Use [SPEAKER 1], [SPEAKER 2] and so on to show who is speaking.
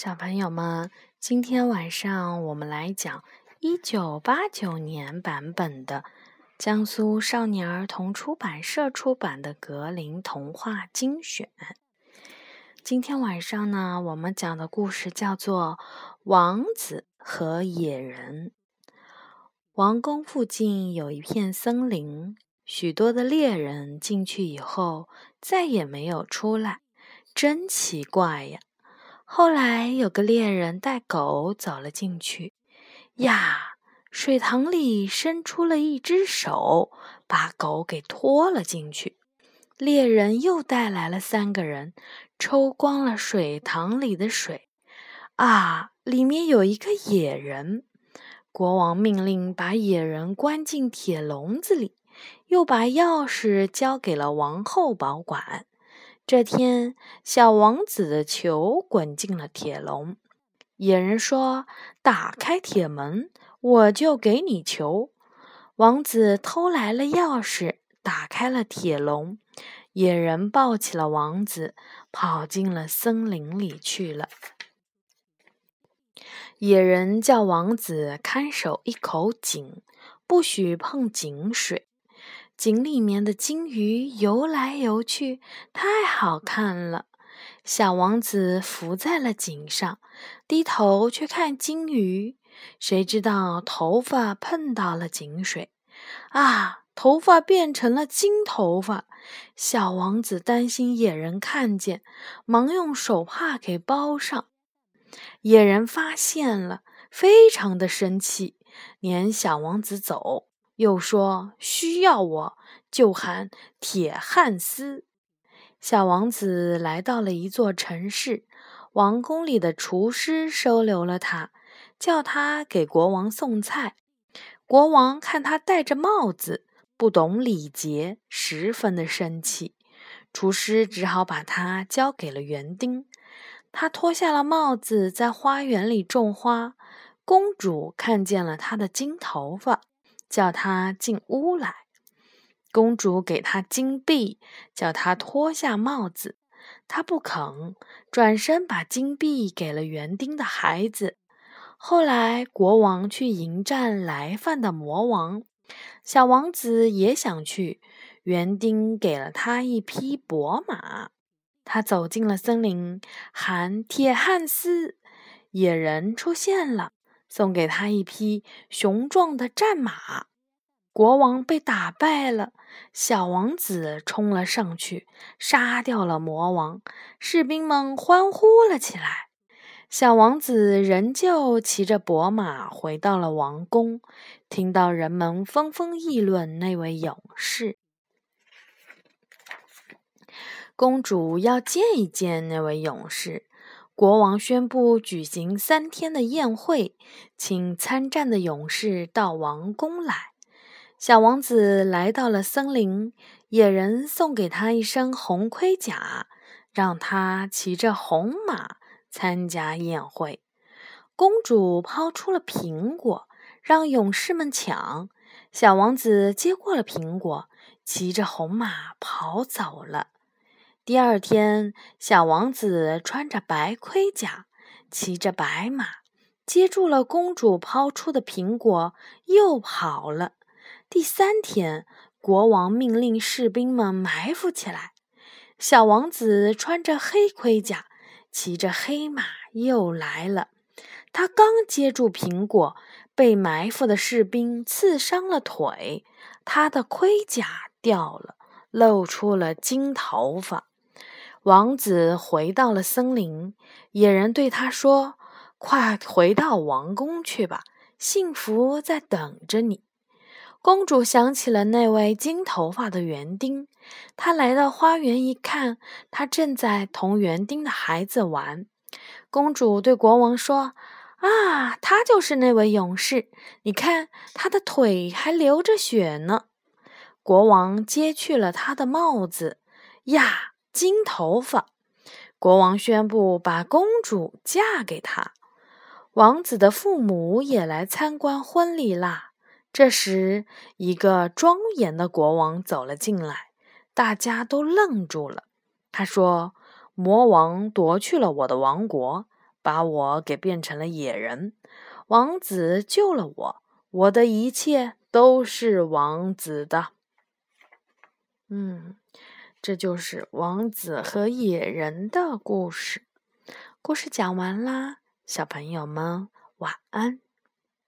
[SPEAKER 1] 小朋友们，今天晚上我们来讲一九八九年版本的江苏少年儿童出版社出版的格林童话精选。今天晚上呢，我们讲的故事叫做《王子和野人》。王宫附近有一片森林，许多的猎人进去以后再也没有出来，真奇怪呀！后来有个猎人带狗走了进去，呀，水塘里伸出了一只手，把狗给拖了进去。猎人又带来了三个人，抽光了水塘里的水，啊，里面有一个野人。国王命令把野人关进铁笼子里，又把钥匙交给了王后保管。这天，小王子的球滚进了铁笼。野人说：“打开铁门，我就给你球。”王子偷来了钥匙，打开了铁笼。野人抱起了王子，跑进了森林里去了。野人叫王子看守一口井，不许碰井水。井里面的金鱼游来游去，太好看了。小王子伏在了井上，低头去看金鱼。谁知道头发碰到了井水，啊，头发变成了金头发。小王子担心野人看见，忙用手帕给包上。野人发现了，非常的生气，撵小王子走。又说需要我，就喊铁汉斯。小王子来到了一座城市，王宫里的厨师收留了他，叫他给国王送菜。国王看他戴着帽子，不懂礼节，十分的生气。厨师只好把他交给了园丁。他脱下了帽子，在花园里种花。公主看见了他的金头发。叫他进屋来，公主给他金币，叫他脱下帽子，他不肯，转身把金币给了园丁的孩子。后来国王去迎战来犯的魔王，小王子也想去，园丁给了他一匹驸马。他走进了森林，喊铁汉斯，野人出现了。送给他一匹雄壮的战马，国王被打败了。小王子冲了上去，杀掉了魔王。士兵们欢呼了起来。小王子仍旧骑着驸马回到了王宫，听到人们纷纷议论那位勇士。公主要见一见那位勇士。国王宣布举行三天的宴会，请参战的勇士到王宫来。小王子来到了森林，野人送给他一身红盔甲，让他骑着红马参加宴会。公主抛出了苹果，让勇士们抢。小王子接过了苹果，骑着红马跑走了。第二天，小王子穿着白盔甲，骑着白马，接住了公主抛出的苹果，又跑了。第三天，国王命令士兵们埋伏起来。小王子穿着黑盔甲，骑着黑马，又来了。他刚接住苹果，被埋伏的士兵刺伤了腿，他的盔甲掉了，露出了金头发。王子回到了森林，野人对他说：“快回到王宫去吧，幸福在等着你。”公主想起了那位金头发的园丁，她来到花园一看，他正在同园丁的孩子玩。公主对国王说：“啊，他就是那位勇士，你看他的腿还流着血呢。”国王揭去了他的帽子，呀！金头发，国王宣布把公主嫁给他。王子的父母也来参观婚礼啦。这时，一个庄严的国王走了进来，大家都愣住了。他说：“魔王夺去了我的王国，把我给变成了野人。王子救了我，我的一切都是王子的。嗯，这就是王子和野人的故事。故事讲完啦，小朋友们晚安。